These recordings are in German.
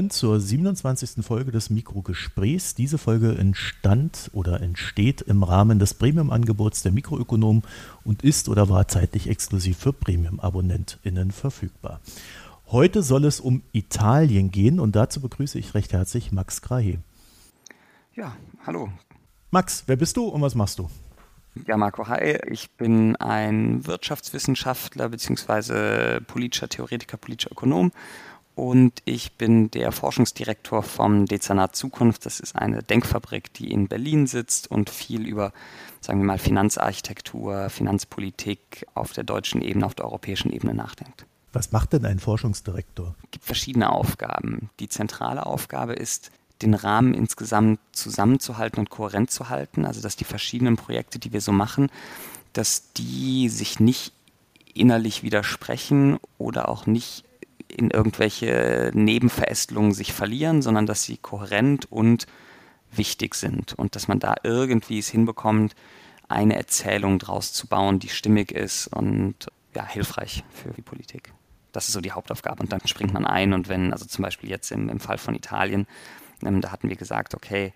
Willkommen zur 27. Folge des Mikrogesprächs. Diese Folge entstand oder entsteht im Rahmen des Premium-Angebots der Mikroökonomen und ist oder war zeitlich exklusiv für Premium-AbonnentInnen verfügbar. Heute soll es um Italien gehen und dazu begrüße ich recht herzlich Max Grahe. Ja, hallo. Max, wer bist du und was machst du? Ja, Marco, hi. Ich bin ein Wirtschaftswissenschaftler bzw. politischer Theoretiker, politischer Ökonom und ich bin der Forschungsdirektor vom Dezernat Zukunft. Das ist eine Denkfabrik, die in Berlin sitzt und viel über, sagen wir mal, Finanzarchitektur, Finanzpolitik auf der deutschen Ebene, auf der europäischen Ebene nachdenkt. Was macht denn ein Forschungsdirektor? Es gibt verschiedene Aufgaben. Die zentrale Aufgabe ist, den Rahmen insgesamt zusammenzuhalten und kohärent zu halten. Also dass die verschiedenen Projekte, die wir so machen, dass die sich nicht innerlich widersprechen oder auch nicht in irgendwelche Nebenverästelungen sich verlieren, sondern dass sie kohärent und wichtig sind und dass man da irgendwie es hinbekommt, eine Erzählung draus zu bauen, die stimmig ist und ja, hilfreich für die Politik. Das ist so die Hauptaufgabe und dann springt man ein und wenn, also zum Beispiel jetzt im, im Fall von Italien, ähm, da hatten wir gesagt, okay,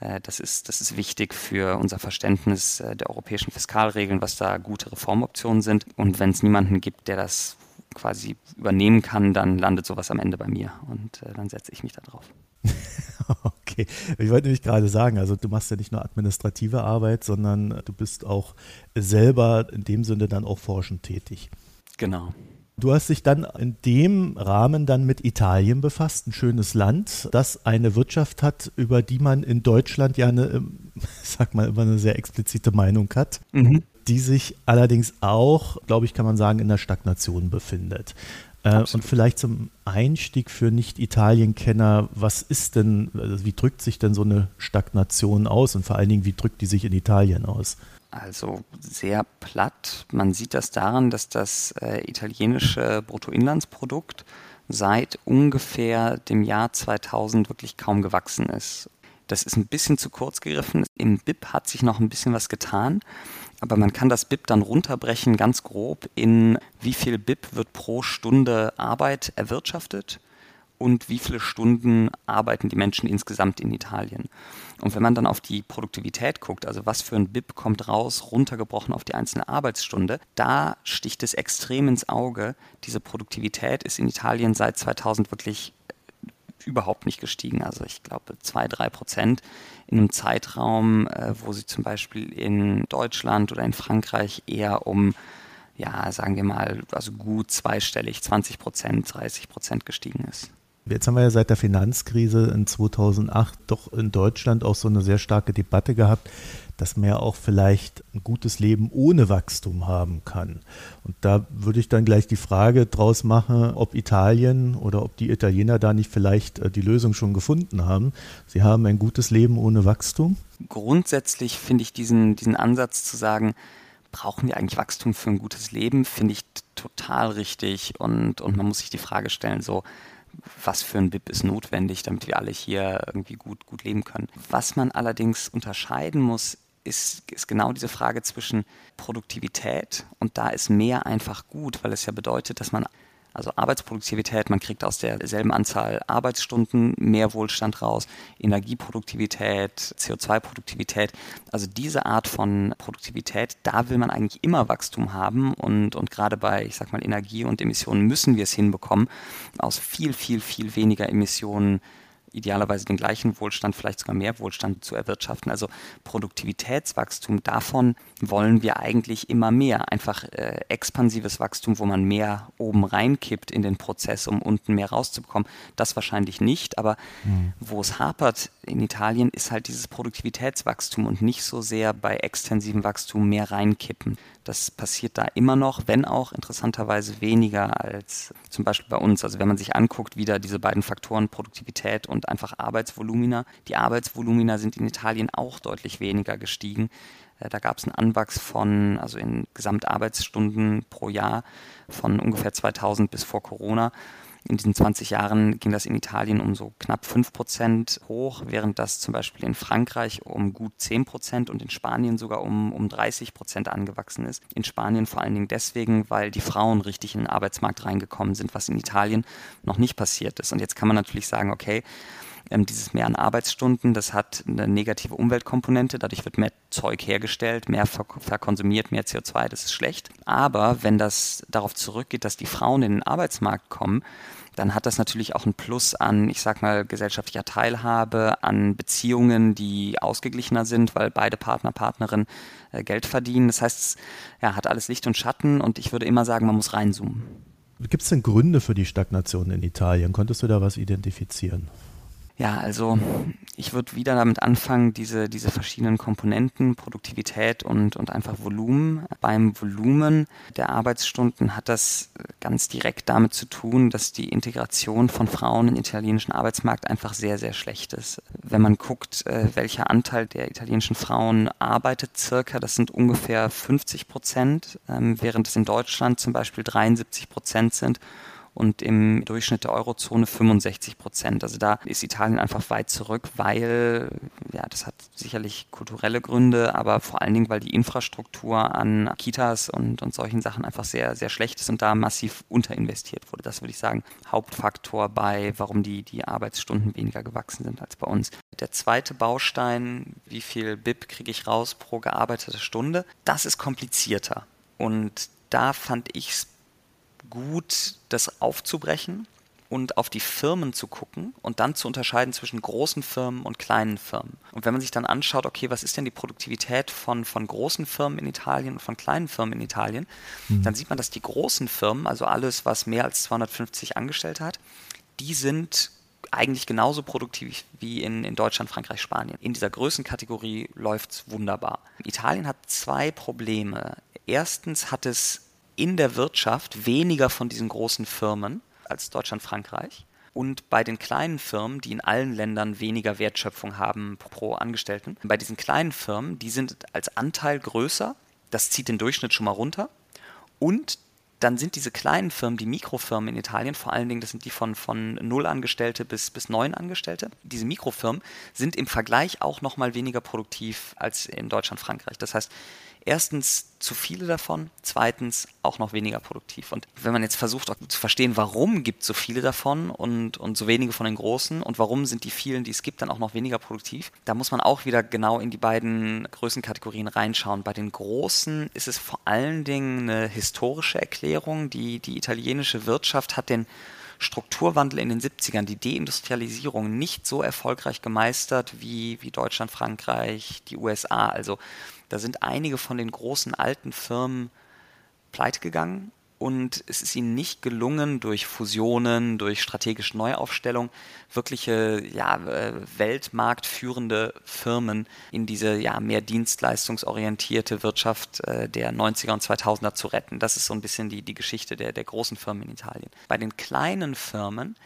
äh, das ist, das ist wichtig für unser Verständnis äh, der europäischen Fiskalregeln, was da gute Reformoptionen sind. Und wenn es niemanden gibt, der das quasi übernehmen kann, dann landet sowas am Ende bei mir und äh, dann setze ich mich da drauf. okay, ich wollte nämlich gerade sagen, also du machst ja nicht nur administrative Arbeit, sondern du bist auch selber in dem Sinne dann auch forschend tätig. Genau. Du hast dich dann in dem Rahmen dann mit Italien befasst, ein schönes Land, das eine Wirtschaft hat, über die man in Deutschland ja eine, ähm, sag mal, immer eine sehr explizite Meinung hat, mhm. Die sich allerdings auch, glaube ich, kann man sagen, in der Stagnation befindet. Äh, und vielleicht zum Einstieg für Nicht-Italien-Kenner, was ist denn, also wie drückt sich denn so eine Stagnation aus und vor allen Dingen, wie drückt die sich in Italien aus? Also sehr platt. Man sieht das daran, dass das äh, italienische Bruttoinlandsprodukt seit ungefähr dem Jahr 2000 wirklich kaum gewachsen ist. Das ist ein bisschen zu kurz gegriffen. Im BIP hat sich noch ein bisschen was getan, aber man kann das BIP dann runterbrechen ganz grob in wie viel BIP wird pro Stunde Arbeit erwirtschaftet und wie viele Stunden arbeiten die Menschen insgesamt in Italien. Und wenn man dann auf die Produktivität guckt, also was für ein BIP kommt raus, runtergebrochen auf die einzelne Arbeitsstunde, da sticht es extrem ins Auge. Diese Produktivität ist in Italien seit 2000 wirklich überhaupt nicht gestiegen. Also ich glaube zwei, drei Prozent in einem Zeitraum, äh, wo sie zum Beispiel in Deutschland oder in Frankreich eher um ja, sagen wir mal, also gut zweistellig, 20 Prozent, 30 Prozent gestiegen ist. Jetzt haben wir ja seit der Finanzkrise in 2008 doch in Deutschland auch so eine sehr starke Debatte gehabt, dass man ja auch vielleicht ein gutes Leben ohne Wachstum haben kann. Und da würde ich dann gleich die Frage draus machen, ob Italien oder ob die Italiener da nicht vielleicht äh, die Lösung schon gefunden haben. Sie haben ein gutes Leben ohne Wachstum. Grundsätzlich finde ich diesen, diesen Ansatz zu sagen, brauchen wir eigentlich Wachstum für ein gutes Leben, finde ich total richtig. Und, und man muss sich die Frage stellen, so, was für ein BIP ist notwendig, damit wir alle hier irgendwie gut, gut leben können. Was man allerdings unterscheiden muss, ist, ist genau diese Frage zwischen Produktivität und da ist mehr einfach gut, weil es ja bedeutet, dass man also Arbeitsproduktivität, man kriegt aus derselben Anzahl Arbeitsstunden mehr Wohlstand raus, Energieproduktivität, CO2-Produktivität. Also diese Art von Produktivität, da will man eigentlich immer Wachstum haben und, und gerade bei, ich sag mal, Energie und Emissionen müssen wir es hinbekommen, aus viel, viel, viel weniger Emissionen idealerweise den gleichen Wohlstand, vielleicht sogar mehr Wohlstand zu erwirtschaften. Also Produktivitätswachstum, davon wollen wir eigentlich immer mehr. Einfach äh, expansives Wachstum, wo man mehr oben reinkippt in den Prozess, um unten mehr rauszubekommen. Das wahrscheinlich nicht, aber mhm. wo es hapert in Italien, ist halt dieses Produktivitätswachstum und nicht so sehr bei extensivem Wachstum mehr reinkippen. Das passiert da immer noch, wenn auch interessanterweise weniger als zum Beispiel bei uns. Also wenn man sich anguckt, wieder diese beiden Faktoren Produktivität und einfach Arbeitsvolumina. Die Arbeitsvolumina sind in Italien auch deutlich weniger gestiegen. Äh, da gab es einen Anwachs von, also in Gesamtarbeitsstunden pro Jahr von ungefähr 2000 bis vor Corona. In diesen 20 Jahren ging das in Italien um so knapp 5 Prozent hoch, während das zum Beispiel in Frankreich um gut 10 Prozent und in Spanien sogar um, um 30 Prozent angewachsen ist. In Spanien vor allen Dingen deswegen, weil die Frauen richtig in den Arbeitsmarkt reingekommen sind, was in Italien noch nicht passiert ist. Und jetzt kann man natürlich sagen, okay, ähm, dieses Mehr an Arbeitsstunden, das hat eine negative Umweltkomponente, dadurch wird mehr Zeug hergestellt, mehr verkonsumiert, mehr CO2, das ist schlecht. Aber wenn das darauf zurückgeht, dass die Frauen in den Arbeitsmarkt kommen, dann hat das natürlich auch ein Plus an, ich sag mal, gesellschaftlicher Teilhabe, an Beziehungen, die ausgeglichener sind, weil beide Partner, Partnerin äh, Geld verdienen. Das heißt, es ja, hat alles Licht und Schatten und ich würde immer sagen, man muss reinzoomen. Gibt es denn Gründe für die Stagnation in Italien? Konntest du da was identifizieren? Ja, also ich würde wieder damit anfangen, diese, diese verschiedenen Komponenten, Produktivität und, und einfach Volumen. Beim Volumen der Arbeitsstunden hat das ganz direkt damit zu tun, dass die Integration von Frauen in den italienischen Arbeitsmarkt einfach sehr, sehr schlecht ist. Wenn man guckt, äh, welcher Anteil der italienischen Frauen arbeitet, circa, das sind ungefähr 50 Prozent, ähm, während es in Deutschland zum Beispiel 73 Prozent sind und im Durchschnitt der Eurozone 65 Prozent. Also da ist Italien einfach weit zurück, weil, ja, das hat sicherlich kulturelle Gründe, aber vor allen Dingen, weil die Infrastruktur an Kitas und, und solchen Sachen einfach sehr, sehr schlecht ist und da massiv unterinvestiert wurde. Das würde ich sagen, Hauptfaktor bei, warum die, die Arbeitsstunden weniger gewachsen sind als bei uns. Der zweite Baustein, wie viel BIP kriege ich raus pro gearbeitete Stunde, das ist komplizierter. Und da fand ich es gut, das aufzubrechen und auf die Firmen zu gucken und dann zu unterscheiden zwischen großen Firmen und kleinen Firmen. Und wenn man sich dann anschaut, okay, was ist denn die Produktivität von, von großen Firmen in Italien und von kleinen Firmen in Italien, mhm. dann sieht man, dass die großen Firmen, also alles, was mehr als 250 Angestellte hat, die sind eigentlich genauso produktiv wie in, in Deutschland, Frankreich, Spanien. In dieser Größenkategorie läuft es wunderbar. Italien hat zwei Probleme. Erstens hat es in der Wirtschaft weniger von diesen großen Firmen als Deutschland, Frankreich. Und bei den kleinen Firmen, die in allen Ländern weniger Wertschöpfung haben pro Angestellten, bei diesen kleinen Firmen, die sind als Anteil größer, das zieht den Durchschnitt schon mal runter. Und dann sind diese kleinen Firmen, die Mikrofirmen in Italien, vor allen Dingen, das sind die von, von 0 Angestellte bis, bis 9 Angestellte, diese Mikrofirmen sind im Vergleich auch nochmal weniger produktiv als in Deutschland, Frankreich. Das heißt, erstens zu viele davon, zweitens auch noch weniger produktiv. Und wenn man jetzt versucht zu verstehen, warum gibt es so viele davon und, und so wenige von den großen und warum sind die vielen, die es gibt, dann auch noch weniger produktiv, da muss man auch wieder genau in die beiden Größenkategorien reinschauen. Bei den großen ist es vor allen Dingen eine historische Erklärung. Die, die italienische Wirtschaft hat den Strukturwandel in den 70ern, die Deindustrialisierung nicht so erfolgreich gemeistert wie, wie Deutschland, Frankreich, die USA. Also da sind einige von den großen alten Firmen pleite gegangen und es ist ihnen nicht gelungen, durch Fusionen, durch strategische Neuaufstellung wirkliche ja, äh, weltmarktführende Firmen in diese ja, mehr dienstleistungsorientierte Wirtschaft äh, der 90er und 2000er zu retten. Das ist so ein bisschen die, die Geschichte der, der großen Firmen in Italien. Bei den kleinen Firmen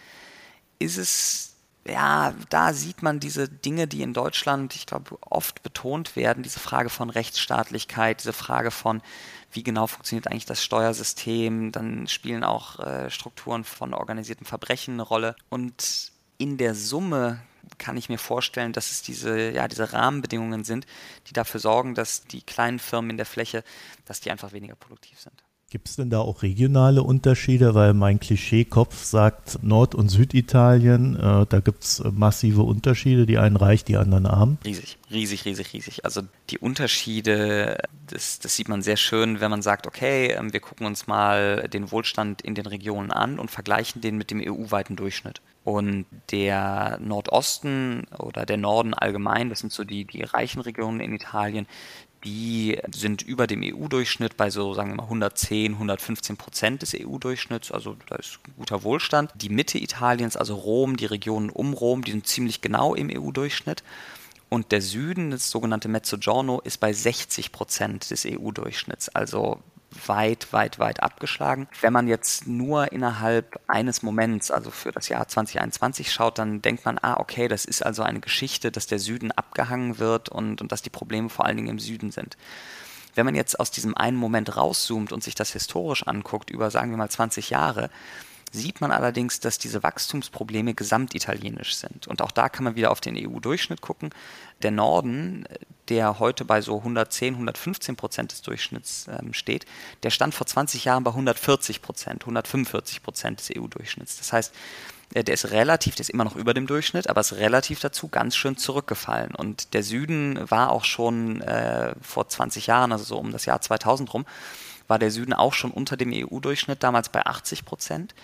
ist es ja, da sieht man diese Dinge, die in Deutschland, ich glaube, oft betont werden, diese Frage von Rechtsstaatlichkeit, diese Frage von, wie genau funktioniert eigentlich das Steuersystem, dann spielen auch äh, Strukturen von organisiertem Verbrechen eine Rolle. Und in der Summe kann ich mir vorstellen, dass es diese, ja, diese Rahmenbedingungen sind, die dafür sorgen, dass die kleinen Firmen in der Fläche, dass die einfach weniger produktiv sind. Gibt es denn da auch regionale Unterschiede? Weil mein Klischeekopf sagt Nord- und Süditalien, äh, da gibt es massive Unterschiede, die einen reich, die anderen arm. Riesig, riesig, riesig, riesig. Also die Unterschiede, das, das sieht man sehr schön, wenn man sagt, okay, ähm, wir gucken uns mal den Wohlstand in den Regionen an und vergleichen den mit dem EU-weiten Durchschnitt. Und der Nordosten oder der Norden allgemein, das sind so die, die reichen Regionen in Italien, die sind über dem EU-Durchschnitt bei so, sagen wir mal, 110, 115 Prozent des EU-Durchschnitts. Also da ist guter Wohlstand. Die Mitte Italiens, also Rom, die Regionen um Rom, die sind ziemlich genau im EU-Durchschnitt. Und der Süden, das sogenannte Mezzogiorno, ist bei 60 Prozent des EU-Durchschnitts. Also weit, weit, weit abgeschlagen. Wenn man jetzt nur innerhalb eines Moments, also für das Jahr 2021 schaut, dann denkt man, ah, okay, das ist also eine Geschichte, dass der Süden abgehangen wird und, und dass die Probleme vor allen Dingen im Süden sind. Wenn man jetzt aus diesem einen Moment rauszoomt und sich das historisch anguckt, über sagen wir mal 20 Jahre, sieht man allerdings, dass diese Wachstumsprobleme gesamtitalienisch sind. Und auch da kann man wieder auf den EU-Durchschnitt gucken. Der Norden, der heute bei so 110, 115 Prozent des Durchschnitts ähm, steht, der stand vor 20 Jahren bei 140 Prozent, 145 Prozent des EU-Durchschnitts. Das heißt, äh, der ist relativ, der ist immer noch über dem Durchschnitt, aber ist relativ dazu ganz schön zurückgefallen. Und der Süden war auch schon äh, vor 20 Jahren, also so um das Jahr 2000 rum, war der Süden auch schon unter dem EU-Durchschnitt, damals bei 80 Prozent.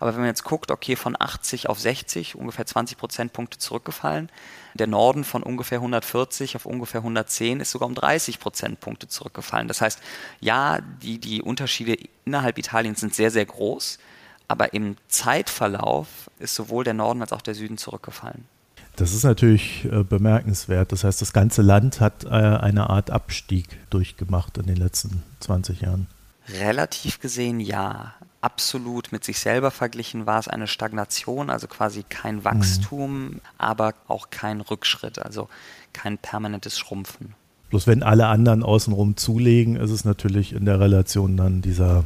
Aber wenn man jetzt guckt, okay, von 80 auf 60, ungefähr 20 Prozentpunkte zurückgefallen. Der Norden von ungefähr 140 auf ungefähr 110 ist sogar um 30 Prozentpunkte zurückgefallen. Das heißt, ja, die, die Unterschiede innerhalb Italiens sind sehr, sehr groß, aber im Zeitverlauf ist sowohl der Norden als auch der Süden zurückgefallen. Das ist natürlich äh, bemerkenswert. Das heißt, das ganze Land hat äh, eine Art Abstieg durchgemacht in den letzten 20 Jahren. Relativ gesehen ja. Absolut mit sich selber verglichen war es eine Stagnation, also quasi kein mhm. Wachstum, mhm. aber auch kein Rückschritt, also kein permanentes Schrumpfen. Bloß wenn alle anderen außenrum zulegen, ist es natürlich in der Relation dann dieser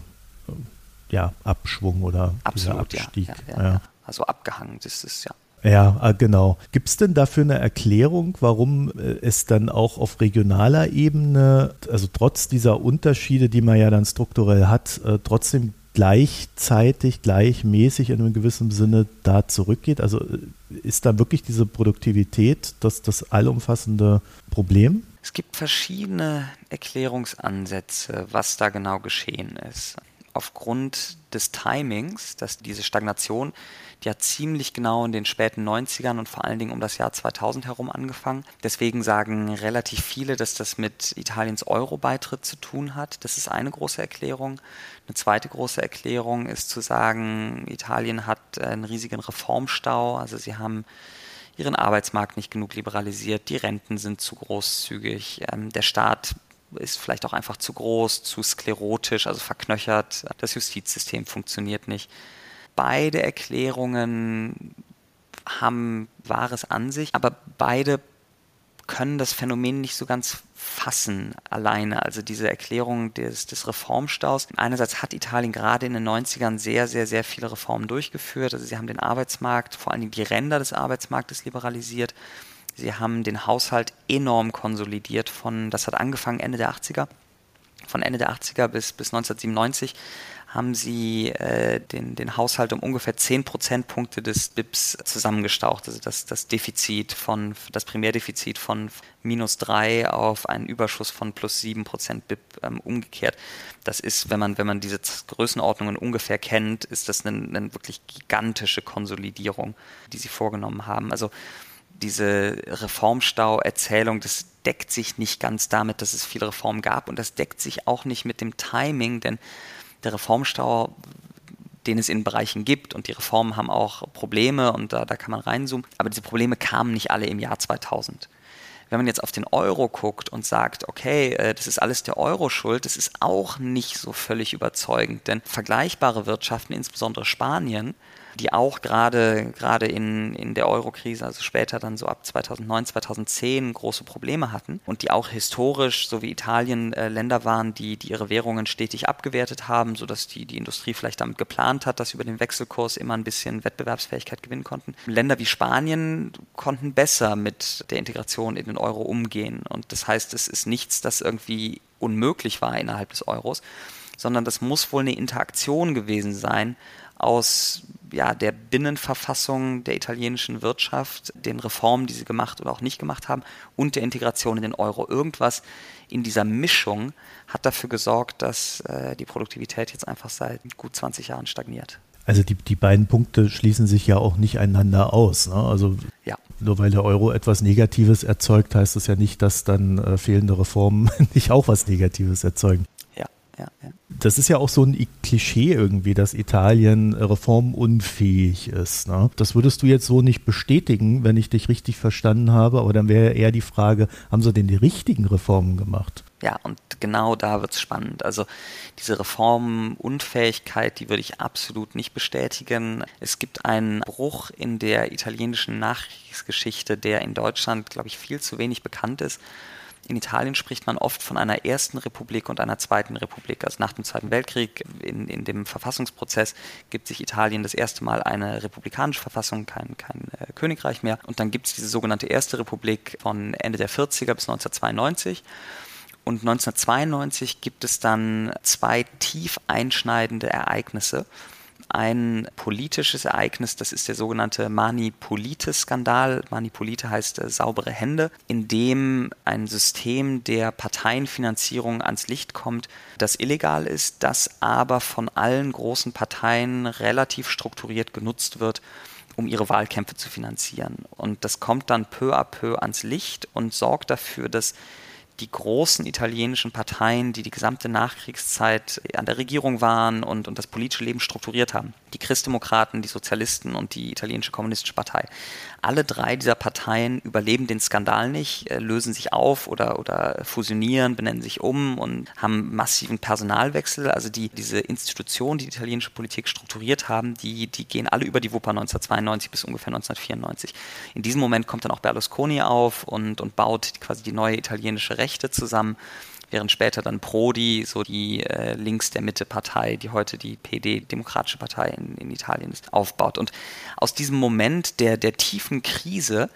ja, Abschwung oder Absolut, dieser Abstieg. Ja, ja, ja, also abgehangen ist es, ja. Ja, ah, genau. Gibt es denn dafür eine Erklärung, warum äh, es dann auch auf regionaler Ebene, also trotz dieser Unterschiede, die man ja dann strukturell hat, äh, trotzdem gleichzeitig, gleichmäßig in einem gewissen Sinne da zurückgeht? Also äh, ist da wirklich diese Produktivität das, das allumfassende Problem? Es gibt verschiedene Erklärungsansätze, was da genau geschehen ist aufgrund des Timings, dass diese Stagnation, die hat ziemlich genau in den späten 90ern und vor allen Dingen um das Jahr 2000 herum angefangen. Deswegen sagen relativ viele, dass das mit Italiens Euro-Beitritt zu tun hat. Das ist eine große Erklärung. Eine zweite große Erklärung ist zu sagen, Italien hat einen riesigen Reformstau. Also sie haben ihren Arbeitsmarkt nicht genug liberalisiert, die Renten sind zu großzügig, ähm, der Staat ist vielleicht auch einfach zu groß, zu sklerotisch, also verknöchert. Das Justizsystem funktioniert nicht. Beide Erklärungen haben Wahres an sich, aber beide können das Phänomen nicht so ganz fassen alleine. Also diese Erklärung des, des Reformstaus. Einerseits hat Italien gerade in den 90ern sehr, sehr, sehr viele Reformen durchgeführt. Also sie haben den Arbeitsmarkt, vor Dingen die Ränder des Arbeitsmarktes liberalisiert. Sie haben den Haushalt enorm konsolidiert von, das hat angefangen Ende der 80er. Von Ende der 80er bis, bis 1997 haben sie äh, den, den Haushalt um ungefähr 10 Prozentpunkte des BIPs zusammengestaucht. Also das, das Defizit von, das Primärdefizit von minus 3 auf einen Überschuss von plus 7 Prozent BIP ähm, umgekehrt. Das ist, wenn man, wenn man diese Größenordnungen ungefähr kennt, ist das eine, eine wirklich gigantische Konsolidierung, die sie vorgenommen haben. Also diese Reformstau-Erzählung, das deckt sich nicht ganz damit, dass es viele Reformen gab und das deckt sich auch nicht mit dem Timing, denn der Reformstau, den es in Bereichen gibt und die Reformen haben auch Probleme und da, da kann man reinzoomen, aber diese Probleme kamen nicht alle im Jahr 2000 wenn man jetzt auf den Euro guckt und sagt, okay, äh, das ist alles der Euro schuld, das ist auch nicht so völlig überzeugend, denn vergleichbare Wirtschaften, insbesondere Spanien, die auch gerade gerade in, in der Euro-Krise, also später dann so ab 2009, 2010 große Probleme hatten und die auch historisch, so wie Italien, äh, Länder waren, die, die ihre Währungen stetig abgewertet haben, sodass die, die Industrie vielleicht damit geplant hat, dass sie über den Wechselkurs immer ein bisschen Wettbewerbsfähigkeit gewinnen konnten. Länder wie Spanien konnten besser mit der Integration in den Euro umgehen und das heißt, es ist nichts, das irgendwie unmöglich war innerhalb des Euros, sondern das muss wohl eine Interaktion gewesen sein aus ja, der Binnenverfassung der italienischen Wirtschaft, den Reformen, die sie gemacht oder auch nicht gemacht haben, und der Integration in den Euro. Irgendwas in dieser Mischung hat dafür gesorgt, dass äh, die Produktivität jetzt einfach seit gut 20 Jahren stagniert. Also die, die beiden Punkte schließen sich ja auch nicht einander aus. Ne? Also ja. nur weil der Euro etwas Negatives erzeugt, heißt das ja nicht, dass dann äh, fehlende Reformen nicht auch was Negatives erzeugen ja, ja. Das ist ja auch so ein Klischee irgendwie, dass Italien reformunfähig ist. Ne? Das würdest du jetzt so nicht bestätigen, wenn ich dich richtig verstanden habe, aber dann wäre eher die Frage, haben sie denn die richtigen Reformen gemacht? Ja, und genau da wird es spannend. Also diese Reformunfähigkeit, die würde ich absolut nicht bestätigen. Es gibt einen Bruch in der italienischen Nachkriegsgeschichte, der in Deutschland, glaube ich, viel zu wenig bekannt ist. In Italien spricht man oft von einer ersten Republik und einer zweiten Republik. Also nach dem Zweiten Weltkrieg, in, in dem Verfassungsprozess, gibt sich Italien das erste Mal eine republikanische Verfassung, kein, kein äh, Königreich mehr. Und dann gibt es diese sogenannte Erste Republik von Ende der 40er bis 1992. Und 1992 gibt es dann zwei tief einschneidende Ereignisse ein politisches Ereignis, das ist der sogenannte Manipolite-Skandal. Manipolite heißt äh, saubere Hände, in dem ein System der Parteienfinanzierung ans Licht kommt, das illegal ist, das aber von allen großen Parteien relativ strukturiert genutzt wird, um ihre Wahlkämpfe zu finanzieren. Und das kommt dann peu à peu ans Licht und sorgt dafür, dass die großen italienischen Parteien, die die gesamte Nachkriegszeit an der Regierung waren und, und das politische Leben strukturiert haben. Die Christdemokraten, die Sozialisten und die italienische kommunistische Partei. Alle drei dieser Parteien überleben den Skandal nicht, äh, lösen sich auf oder, oder fusionieren, benennen sich um und haben massiven Personalwechsel. Also die, diese Institutionen, die die italienische Politik strukturiert haben, die, die gehen alle über die Wupper 1992 bis ungefähr 1994. In diesem Moment kommt dann auch Berlusconi auf und, und baut quasi die neue italienische Rechte zusammen während später dann Prodi, so die äh, links der Mitte Partei, die heute die PD, Demokratische Partei in, in Italien ist, aufbaut. Und aus diesem Moment der, der tiefen Krise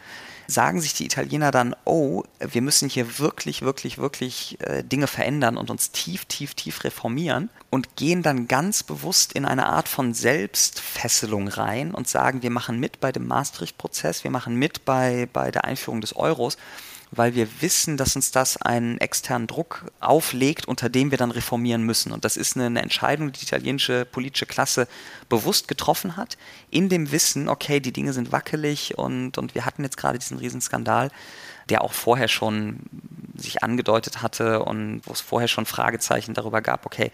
sagen sich die Italiener dann, oh, wir müssen hier wirklich, wirklich, wirklich äh, Dinge verändern und uns tief, tief, tief reformieren und gehen dann ganz bewusst in eine Art von Selbstfesselung rein und sagen, wir machen mit bei dem Maastricht-Prozess, wir machen mit bei, bei der Einführung des Euros weil wir wissen, dass uns das einen externen Druck auflegt, unter dem wir dann reformieren müssen. Und das ist eine, Entscheidung, die die italienische politische Klasse bewusst getroffen hat, in dem Wissen, okay, die Dinge sind wackelig und, und wir hatten jetzt gerade diesen Riesenskandal, der auch vorher schon sich angedeutet hatte und wo es vorher schon Fragezeichen darüber gab, okay,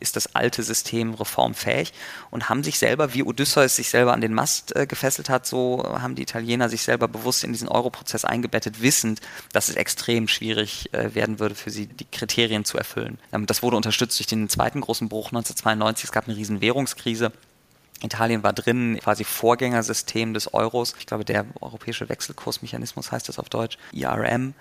ist das alte System reformfähig und haben sich selber, wie Odysseus sich selber an den Mast äh, gefesselt hat, so haben die Italiener sich selber bewusst in diesen Euro-Prozess eingebettet, wissend, dass es extrem schwierig äh, werden würde für sie, die Kriterien zu erfüllen. Ähm, das wurde unterstützt durch den zweiten großen Bruch 1992. Es gab eine riesen Währungskrise. Italien war drin, quasi Vorgängersystem des Euros. Ich glaube, der europäische Wechselkursmechanismus heißt das auf Deutsch, IRM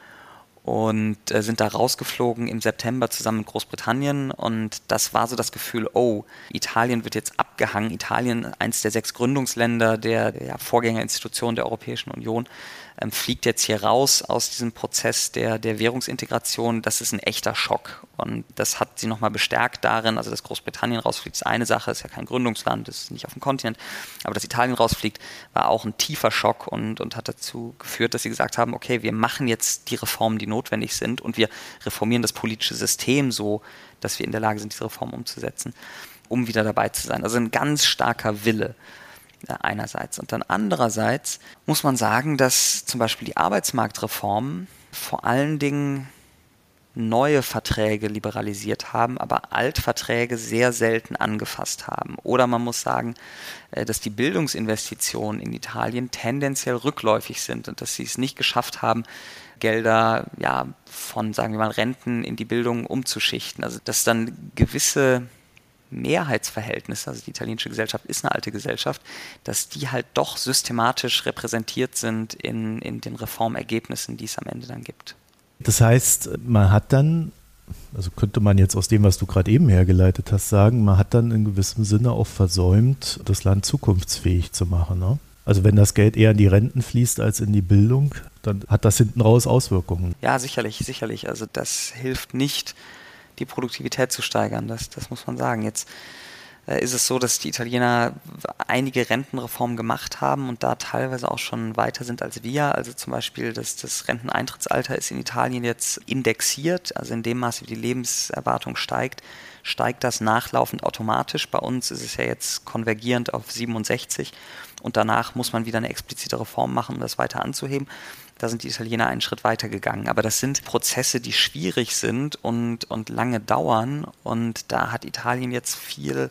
und äh, sind da rausgeflogen im September zusammen mit Großbritannien und das war so das Gefühl, oh, Italien wird jetzt abgehangen. Italien, eins der sechs Gründungsländer der, der Vorgängerinstitution der Europäischen Union, ähm, fliegt jetzt hier raus aus diesem Prozess der, der Währungsintegration. Das ist ein echter Schock. Und das hat sie nochmal bestärkt darin, also dass Großbritannien rausfliegt, ist eine Sache, ist ja kein Gründungsland, ist nicht auf dem Kontinent, aber dass Italien rausfliegt, war auch ein tiefer Schock und, und hat dazu geführt, dass sie gesagt haben, okay, wir machen jetzt die Reformen, die notwendig sind und wir reformieren das politische System so, dass wir in der Lage sind, diese Reformen umzusetzen, um wieder dabei zu sein. Also ein ganz starker Wille einerseits. Und dann andererseits muss man sagen, dass zum Beispiel die Arbeitsmarktreformen vor allen Dingen neue Verträge liberalisiert haben, aber Altverträge sehr selten angefasst haben. Oder man muss sagen, äh, dass die Bildungsinvestitionen in Italien tendenziell rückläufig sind und dass sie es nicht geschafft haben, Gelder ja, von, sagen wir mal, Renten in die Bildung umzuschichten. Also dass dann gewisse Mehrheitsverhältnis, also die italienische Gesellschaft ist eine alte Gesellschaft, dass die halt doch systematisch repräsentiert sind in, in den Reformergebnissen, die es am Ende dann gibt. Das heißt, man hat dann, also könnte man jetzt aus dem, was du gerade eben hergeleitet hast, sagen, man hat dann in gewissem Sinne auch versäumt, das Land zukunftsfähig zu machen. Ne? Also wenn das Geld eher in die Renten fließt als in die Bildung, dann hat das hinten raus Auswirkungen. Ja, sicherlich, sicherlich. Also das hilft nicht, die Produktivität zu steigern. Das, das muss man sagen. Jetzt äh, ist es so, dass die Italiener einige Rentenreformen gemacht haben und da teilweise auch schon weiter sind als wir. Also zum Beispiel das, das Renteneintrittsalter ist in Italien jetzt indexiert, also in dem Maße, wie die Lebenserwartung steigt, steigt das nachlaufend automatisch. Bei uns ist es ja jetzt konvergierend auf 67 und danach muss man wieder eine explizite Reform machen, um das weiter anzuheben. Da sind die Italiener einen Schritt weiter gegangen. Aber das sind Prozesse, die schwierig sind und, und lange dauern. Und da hat Italien jetzt viel,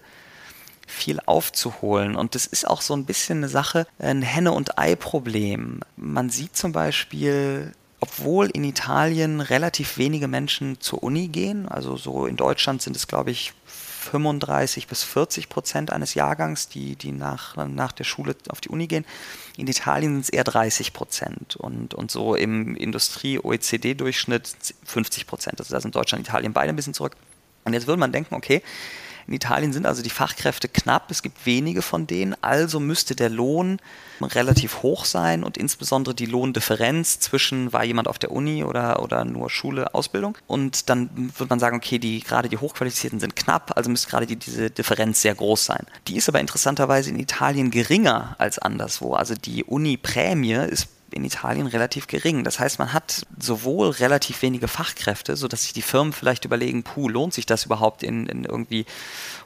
viel aufzuholen. Und das ist auch so ein bisschen eine Sache, ein Henne- und Ei-Problem. Man sieht zum Beispiel, obwohl in Italien relativ wenige Menschen zur Uni gehen, also so in Deutschland sind es, glaube ich, 35 bis 40 Prozent eines Jahrgangs, die, die nach, nach der Schule auf die Uni gehen. In Italien sind es eher 30 Prozent und, und so im Industrie-OECD-Durchschnitt 50 Prozent. Also da sind Deutschland und Italien beide ein bisschen zurück. Und jetzt würde man denken, okay, in Italien sind also die Fachkräfte knapp, es gibt wenige von denen, also müsste der Lohn relativ hoch sein und insbesondere die Lohndifferenz zwischen war jemand auf der Uni oder, oder nur Schule, Ausbildung. Und dann würde man sagen, okay, die, gerade die Hochqualifizierten sind knapp, also müsste gerade die, diese Differenz sehr groß sein. Die ist aber interessanterweise in Italien geringer als anderswo. Also die Uni-Prämie ist in Italien relativ gering. Das heißt, man hat sowohl relativ wenige Fachkräfte, sodass sich die Firmen vielleicht überlegen, puh, lohnt sich das überhaupt in, in irgendwie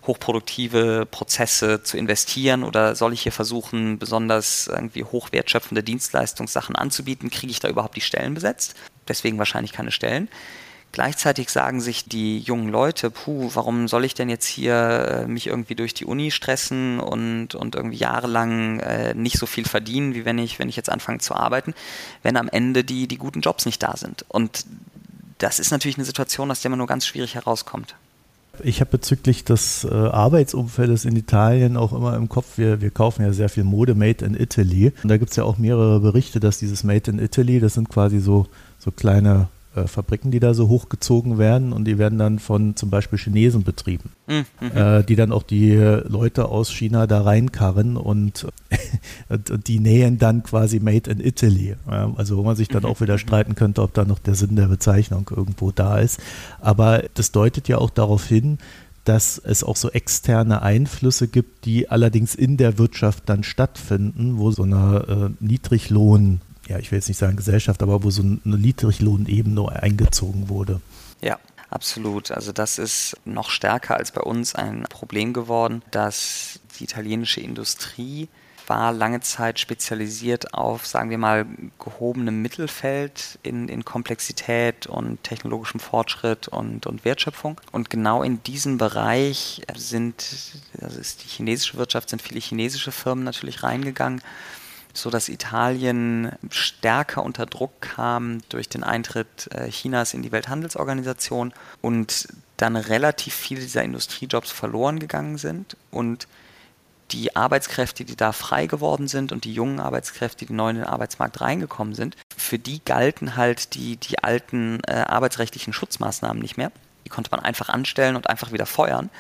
hochproduktive Prozesse zu investieren oder soll ich hier versuchen, besonders irgendwie hochwertschöpfende Dienstleistungssachen anzubieten? Kriege ich da überhaupt die Stellen besetzt? Deswegen wahrscheinlich keine Stellen. Gleichzeitig sagen sich die jungen Leute, puh, warum soll ich denn jetzt hier äh, mich irgendwie durch die Uni stressen und, und irgendwie jahrelang äh, nicht so viel verdienen, wie wenn ich, wenn ich jetzt anfange zu arbeiten, wenn am Ende die, die guten Jobs nicht da sind. Und das ist natürlich eine Situation, aus der man nur ganz schwierig herauskommt. Ich habe bezüglich des äh, Arbeitsumfeldes in Italien auch immer im Kopf, wir, wir kaufen ja sehr viel Mode Made in Italy. Und da gibt es ja auch mehrere Berichte, dass dieses Made in Italy, das sind quasi so, so kleine äh, Fabriken, die da so hochgezogen werden und die werden dann von zum Beispiel Chinesen betrieben, mhm. äh, die dann auch die Leute aus China da reinkarren und, und die nähen dann quasi Made in Italy. Ja, also wo man sich dann mhm. auch wieder streiten könnte, ob da noch der Sinn der Bezeichnung irgendwo da ist. Aber das deutet ja auch darauf hin, dass es auch so externe Einflüsse gibt, die allerdings in der Wirtschaft dann stattfinden, wo so eine äh, Niedriglohn ja, ich will jetzt nicht sagen Gesellschaft, aber wo so eine Niedriglohnebene eingezogen wurde. Ja, absolut. Also das ist noch stärker als bei uns ein Problem geworden, dass die italienische Industrie war lange Zeit spezialisiert auf, sagen wir mal, gehobenem Mittelfeld in, in Komplexität und technologischem Fortschritt und, und Wertschöpfung. Und genau in diesem Bereich sind, also ist die chinesische Wirtschaft, sind viele chinesische Firmen natürlich reingegangen so dass Italien stärker unter Druck kam durch den Eintritt äh, Chinas in die Welthandelsorganisation und dann relativ viele dieser Industriejobs verloren gegangen sind und die Arbeitskräfte, die da frei geworden sind und die jungen Arbeitskräfte, die neu in den Arbeitsmarkt reingekommen sind, für die galten halt die, die alten äh, arbeitsrechtlichen Schutzmaßnahmen nicht mehr. Die konnte man einfach anstellen und einfach wieder feuern.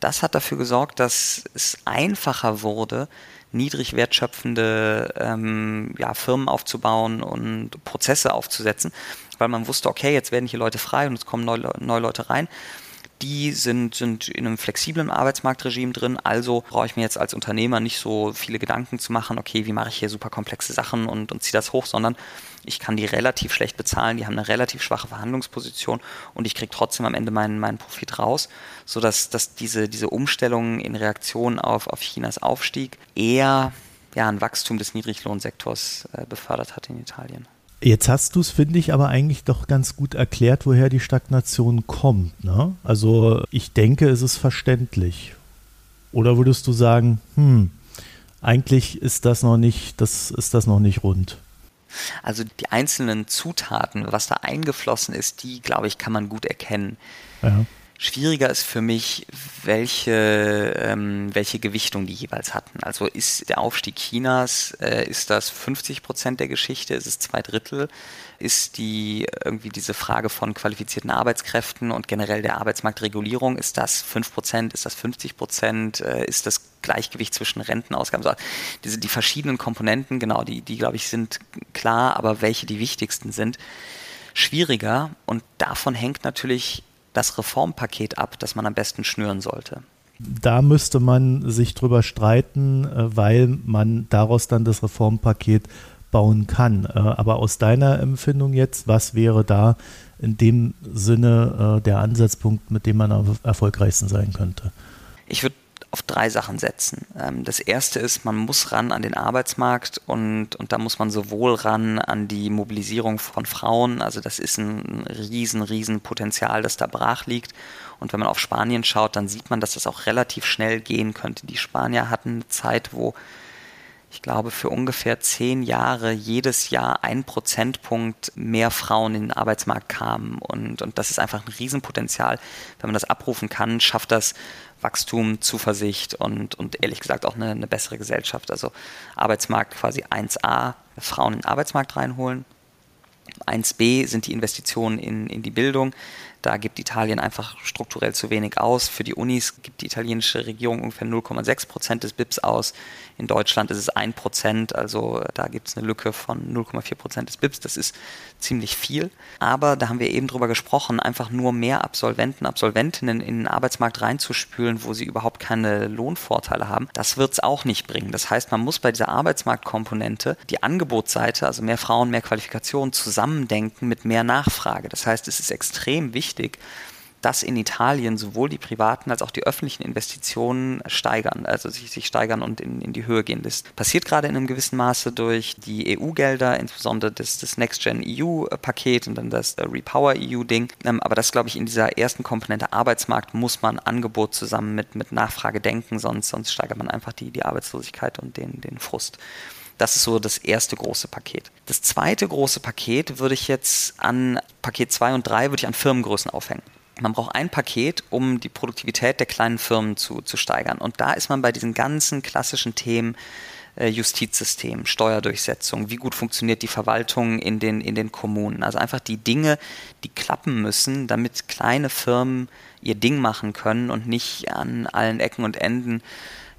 Das hat dafür gesorgt, dass es einfacher wurde, niedrig wertschöpfende ähm, ja, Firmen aufzubauen und Prozesse aufzusetzen, weil man wusste, okay, jetzt werden hier Leute frei und es kommen neue, neue Leute rein. Die sind, sind in einem flexiblen Arbeitsmarktregime drin, also brauche ich mir jetzt als Unternehmer nicht so viele Gedanken zu machen, okay, wie mache ich hier super komplexe Sachen und, und ziehe das hoch, sondern ich kann die relativ schlecht bezahlen, die haben eine relativ schwache Verhandlungsposition und ich kriege trotzdem am Ende meinen, meinen Profit raus, sodass dass diese, diese Umstellung in Reaktion auf, auf Chinas Aufstieg eher ja, ein Wachstum des Niedriglohnsektors äh, befördert hat in Italien. Jetzt hast du es, finde ich, aber eigentlich doch ganz gut erklärt, woher die Stagnation kommt. Ne? Also ich denke, es ist verständlich. Oder würdest du sagen, hm, eigentlich ist das noch nicht, das ist das noch nicht rund? Also die einzelnen Zutaten, was da eingeflossen ist, die, glaube ich, kann man gut erkennen. Ja. Schwieriger ist für mich, welche, ähm, welche Gewichtung die jeweils hatten. Also ist der Aufstieg Chinas, äh, ist das 50 Prozent der Geschichte, ist es zwei Drittel? Ist die irgendwie diese Frage von qualifizierten Arbeitskräften und generell der Arbeitsmarktregulierung, ist das 5 Prozent, ist das 50 Prozent, äh, ist das Gleichgewicht zwischen Rentenausgaben? Also diese, die verschiedenen Komponenten, genau, die, die glaube ich sind klar, aber welche die wichtigsten sind, schwieriger und davon hängt natürlich das Reformpaket ab, das man am besten schnüren sollte. Da müsste man sich drüber streiten, äh, weil man daraus dann das Reformpaket bauen kann. Äh, aber aus deiner Empfindung jetzt, was wäre da in dem Sinne äh, der Ansatzpunkt, mit dem man am erfolgreichsten sein könnte? Ich würde auf drei Sachen setzen. Ähm, das erste ist, man muss ran an den Arbeitsmarkt und, und da muss man sowohl ran an die Mobilisierung von Frauen, also das ist ein riesen, riesen Potenzial, das da brach liegt. Und wenn man auf Spanien schaut, dann sieht man, dass das auch relativ schnell gehen könnte. Die Spanier hatten eine Zeit, wo ich glaube, für ungefähr zehn Jahre jedes Jahr ein Prozentpunkt mehr Frauen in den Arbeitsmarkt kamen. Und, und das ist einfach ein Riesenpotenzial. Wenn man das abrufen kann, schafft das Wachstum, Zuversicht und, und ehrlich gesagt auch eine, eine bessere Gesellschaft. Also Arbeitsmarkt quasi 1a, Frauen in den Arbeitsmarkt reinholen. 1b sind die Investitionen in, in die Bildung. Da gibt Italien einfach strukturell zu wenig aus. Für die Unis gibt die italienische Regierung ungefähr 0,6 Prozent des BIPs aus. In Deutschland ist es 1 Prozent, also da gibt es eine Lücke von 0,4 Prozent des BIPs. Das ist ziemlich viel. Aber da haben wir eben drüber gesprochen, einfach nur mehr Absolventen, Absolventinnen in den Arbeitsmarkt reinzuspülen, wo sie überhaupt keine Lohnvorteile haben, das wird es auch nicht bringen. Das heißt, man muss bei dieser Arbeitsmarktkomponente die Angebotsseite, also mehr Frauen, mehr Qualifikationen, zusammendenken mit mehr Nachfrage. Das heißt, es ist extrem wichtig, dass in Italien sowohl die privaten als auch die öffentlichen Investitionen steigern, also sich, sich steigern und in, in, die Höhe gehen. Das passiert gerade in einem gewissen Maße durch die EU-Gelder, insbesondere das, das Next-Gen-EU-Paket und dann das Repower-EU-Ding. Ähm, aber das, glaube ich, in dieser ersten Komponente Arbeitsmarkt muss man Angebot zusammen mit, mit Nachfrage denken, sonst, sonst steigert man einfach die, die Arbeitslosigkeit und den, den Frust. Das ist so das erste große Paket. Das zweite große Paket würde ich jetzt an Paket 2 und 3 würde ich an Firmengrößen aufhängen. Man braucht ein Paket, um die Produktivität der kleinen Firmen zu, zu steigern. Und da ist man bei diesen ganzen klassischen Themen äh, Justizsystem, Steuerdurchsetzung, wie gut funktioniert die Verwaltung in den, in den Kommunen. Also einfach die Dinge, die klappen müssen, damit kleine Firmen ihr Ding machen können und nicht an allen Ecken und Enden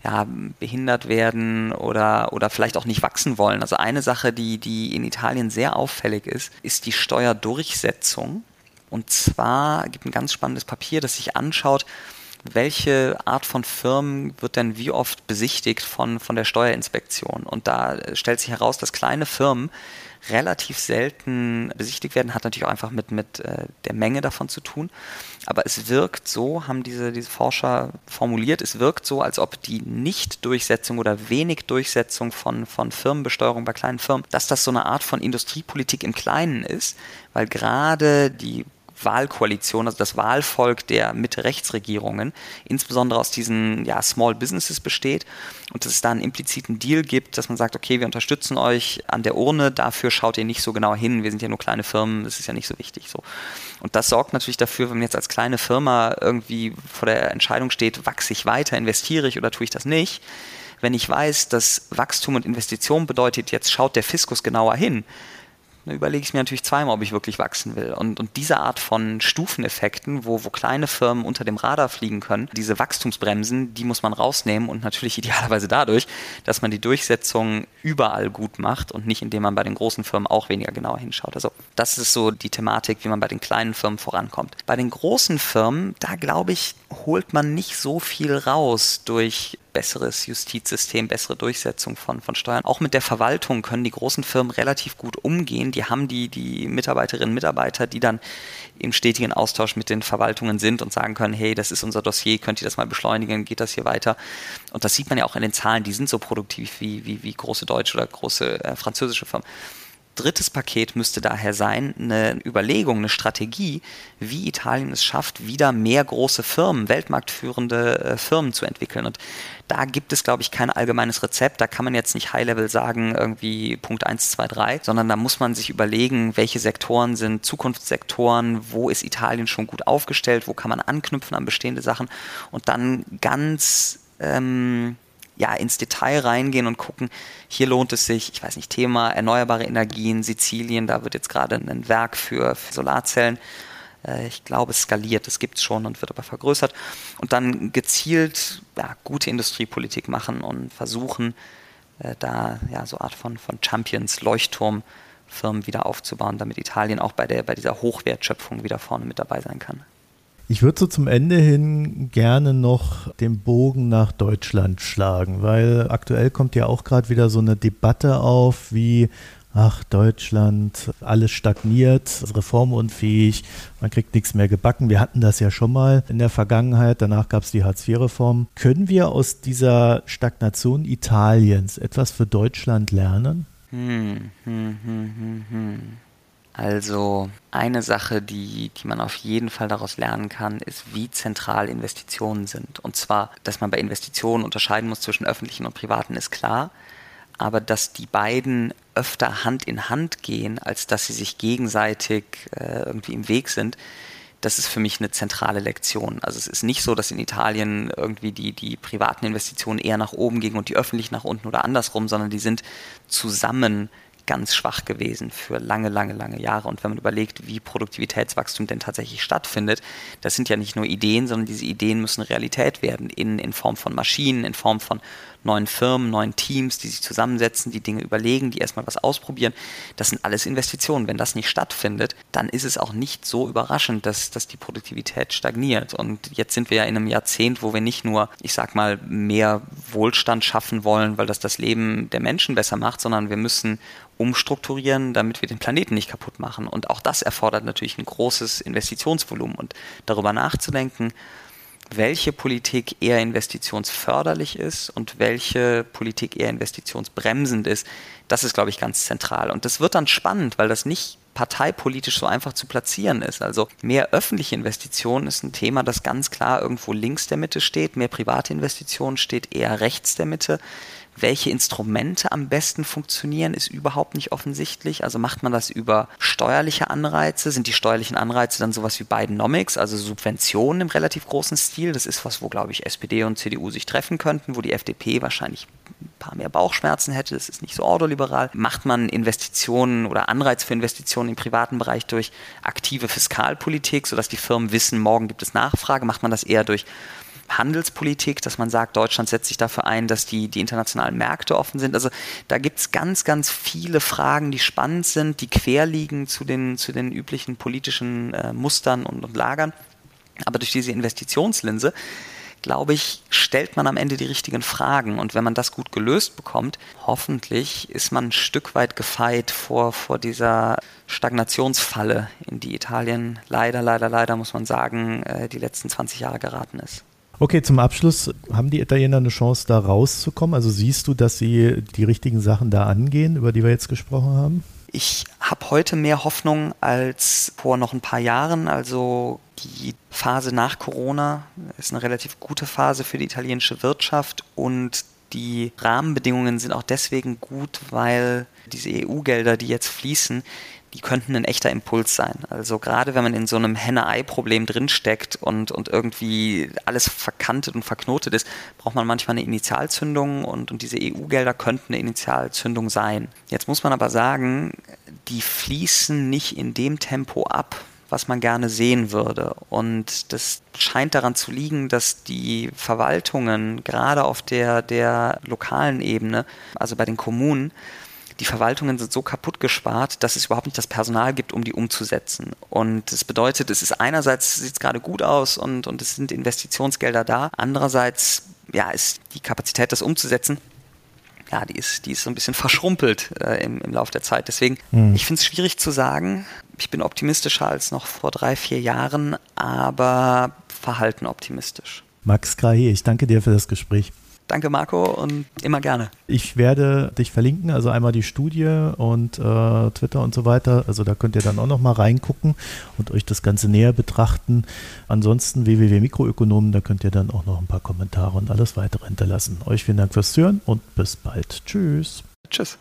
ja, behindert werden oder, oder vielleicht auch nicht wachsen wollen. Also eine Sache, die, die in Italien sehr auffällig ist, ist die Steuerdurchsetzung. Und zwar gibt ein ganz spannendes Papier, das sich anschaut, welche Art von Firmen wird denn wie oft besichtigt von, von der Steuerinspektion. Und da stellt sich heraus, dass kleine Firmen relativ selten besichtigt werden, hat natürlich auch einfach mit, mit äh, der Menge davon zu tun. Aber es wirkt so, haben diese, diese Forscher formuliert, es wirkt so, als ob die Nicht-Durchsetzung oder wenig Durchsetzung von, von Firmenbesteuerung bei kleinen Firmen, dass das so eine Art von Industriepolitik im Kleinen ist, weil gerade die Wahlkoalition, also das Wahlvolk der Mitte-Rechts-Regierungen, insbesondere aus diesen ja, Small Businesses besteht und dass es da einen impliziten Deal gibt, dass man sagt, okay, wir unterstützen euch an der Urne, dafür schaut ihr nicht so genau hin, wir sind ja nur kleine Firmen, das ist ja nicht so wichtig so. Und das sorgt natürlich dafür, wenn man jetzt als kleine Firma irgendwie vor der Entscheidung steht, wachse ich weiter, investiere ich oder tue ich das nicht, wenn ich weiß, dass Wachstum und Investition bedeutet, jetzt schaut der Fiskus genauer hin, dann überlege ich mir natürlich zweimal, ob ich wirklich wachsen will. Und, und diese Art von Stufeneffekten, wo, wo kleine Firmen unter dem Radar fliegen können, diese Wachstumsbremsen, die muss man rausnehmen und natürlich idealerweise dadurch, dass man die Durchsetzung überall gut macht und nicht indem man bei den großen Firmen auch weniger genauer hinschaut. Also das ist so die Thematik, wie man bei den kleinen Firmen vorankommt. Bei den großen Firmen, da glaube ich, holt man nicht so viel raus durch besseres Justizsystem, bessere Durchsetzung von, von Steuern. Auch mit der Verwaltung können die großen Firmen relativ gut umgehen. Die haben die, die Mitarbeiterinnen und Mitarbeiter, die dann im stetigen Austausch mit den Verwaltungen sind und sagen können, hey, das ist unser Dossier, könnt ihr das mal beschleunigen, geht das hier weiter? Und das sieht man ja auch in den Zahlen, die sind so produktiv wie, wie, wie große deutsche oder große äh, französische Firmen drittes Paket müsste daher sein, eine Überlegung, eine Strategie, wie Italien es schafft, wieder mehr große Firmen, weltmarktführende äh, Firmen zu entwickeln. Und da gibt es, glaube ich, kein allgemeines Rezept. Da kann man jetzt nicht High-Level sagen, irgendwie Punkt 1, 2, 3, sondern da muss man sich überlegen, welche Sektoren sind Zukunftssektoren, wo ist Italien schon gut aufgestellt, wo kann man anknüpfen an bestehende Sachen und dann ganz ähm, ja, ins Detail reingehen und gucken, hier lohnt es sich, ich weiß nicht, Thema erneuerbare Energien, Sizilien, da wird jetzt gerade ein Werk für, für Solarzellen, äh, ich glaube, skaliert, das gibt es schon und wird aber vergrößert. Und dann gezielt ja, gute Industriepolitik machen und versuchen, äh, da ja, so Art von, von Champions, Leuchtturmfirmen wieder aufzubauen, damit Italien auch bei, der, bei dieser Hochwertschöpfung wieder vorne mit dabei sein kann. Ich würde so zum Ende hin gerne noch den Bogen nach Deutschland schlagen, weil aktuell kommt ja auch gerade wieder so eine Debatte auf, wie ach, Deutschland, alles stagniert, reformunfähig, man kriegt nichts mehr gebacken. Wir hatten das ja schon mal in der Vergangenheit, danach gab es die Hartz-IV-Reform. Können wir aus dieser Stagnation Italiens etwas für Deutschland lernen? Hm, hm, hm, hm, hm. Also eine Sache, die, die man auf jeden Fall daraus lernen kann, ist, wie zentral Investitionen sind. Und zwar, dass man bei Investitionen unterscheiden muss zwischen öffentlichen und privaten, ist klar. aber dass die beiden öfter Hand in Hand gehen, als dass sie sich gegenseitig äh, irgendwie im Weg sind, das ist für mich eine zentrale Lektion. Also es ist nicht so, dass in Italien irgendwie die, die privaten Investitionen eher nach oben gingen und die öffentlichen nach unten oder andersrum, sondern die sind zusammen ganz schwach gewesen für lange, lange, lange Jahre. Und wenn man überlegt, wie Produktivitätswachstum denn tatsächlich stattfindet, das sind ja nicht nur Ideen, sondern diese Ideen müssen Realität werden in, in Form von Maschinen, in Form von neuen Firmen, neuen Teams, die sich zusammensetzen, die Dinge überlegen, die erstmal was ausprobieren. Das sind alles Investitionen. Wenn das nicht stattfindet, dann ist es auch nicht so überraschend, dass, dass die Produktivität stagniert. Und jetzt sind wir ja in einem Jahrzehnt, wo wir nicht nur, ich sag mal, mehr Wohlstand schaffen wollen, weil das das Leben der Menschen besser macht, sondern wir müssen umstrukturieren, damit wir den Planeten nicht kaputt machen. Und auch das erfordert natürlich ein großes Investitionsvolumen. Und darüber nachzudenken, welche Politik eher investitionsförderlich ist und welche Politik eher investitionsbremsend ist, das ist, glaube ich, ganz zentral. Und das wird dann spannend, weil das nicht parteipolitisch so einfach zu platzieren ist. Also mehr öffentliche Investitionen ist ein Thema, das ganz klar irgendwo links der Mitte steht. Mehr private Investitionen steht eher rechts der Mitte. Welche Instrumente am besten funktionieren, ist überhaupt nicht offensichtlich. Also macht man das über steuerliche Anreize? Sind die steuerlichen Anreize dann sowas wie Bidenomics, also Subventionen im relativ großen Stil? Das ist was, wo, glaube ich, SPD und CDU sich treffen könnten, wo die FDP wahrscheinlich ein paar mehr Bauchschmerzen hätte. Das ist nicht so ordoliberal. Macht man Investitionen oder Anreiz für Investitionen im privaten Bereich durch aktive Fiskalpolitik, sodass die Firmen wissen, morgen gibt es Nachfrage? Macht man das eher durch Handelspolitik, dass man sagt, Deutschland setzt sich dafür ein, dass die, die internationalen Märkte offen sind. Also da gibt es ganz, ganz viele Fragen, die spannend sind, die quer liegen zu den, zu den üblichen politischen äh, Mustern und, und Lagern. Aber durch diese Investitionslinse glaube ich, stellt man am Ende die richtigen Fragen. Und wenn man das gut gelöst bekommt, hoffentlich ist man ein Stück weit gefeit vor, vor dieser Stagnationsfalle, in die Italien leider, leider, leider, muss man sagen, äh, die letzten 20 Jahre geraten ist. Okay, zum Abschluss, haben die Italiener eine Chance, da rauszukommen? Also siehst du, dass sie die richtigen Sachen da angehen, über die wir jetzt gesprochen haben? Ich habe heute mehr Hoffnung als vor noch ein paar Jahren. Also die Phase nach Corona ist eine relativ gute Phase für die italienische Wirtschaft und die Rahmenbedingungen sind auch deswegen gut, weil diese EU-Gelder, die jetzt fließen, die könnten ein echter Impuls sein. Also gerade wenn man in so einem Henne-Ei-Problem drinsteckt und, und irgendwie alles verkantet und verknotet ist, braucht man manchmal eine Initialzündung und, und diese EU-Gelder könnten eine Initialzündung sein. Jetzt muss man aber sagen, die fließen nicht in dem Tempo ab, was man gerne sehen würde. Und das scheint daran zu liegen, dass die Verwaltungen gerade auf der, der lokalen Ebene, also bei den Kommunen, die Verwaltungen sind so kaputt gespart, dass es überhaupt nicht das Personal gibt, um die umzusetzen. Und das bedeutet, es ist einerseits sieht es gerade gut aus und, und es sind Investitionsgelder da. Andererseits ja, ist die Kapazität, das umzusetzen, ja, die ist, die ist so ein bisschen verschrumpelt äh, im, im Laufe der Zeit. Deswegen, mhm. ich finde es schwierig zu sagen. Ich bin optimistischer als noch vor drei, vier Jahren, aber verhalten optimistisch. Max Grahe, ich danke dir für das Gespräch. Danke, Marco, und immer gerne. Ich werde dich verlinken, also einmal die Studie und äh, Twitter und so weiter. Also da könnt ihr dann auch nochmal reingucken und euch das Ganze näher betrachten. Ansonsten www.mikroökonomen, da könnt ihr dann auch noch ein paar Kommentare und alles weitere hinterlassen. Euch vielen Dank fürs Zuhören und bis bald. Tschüss. Tschüss.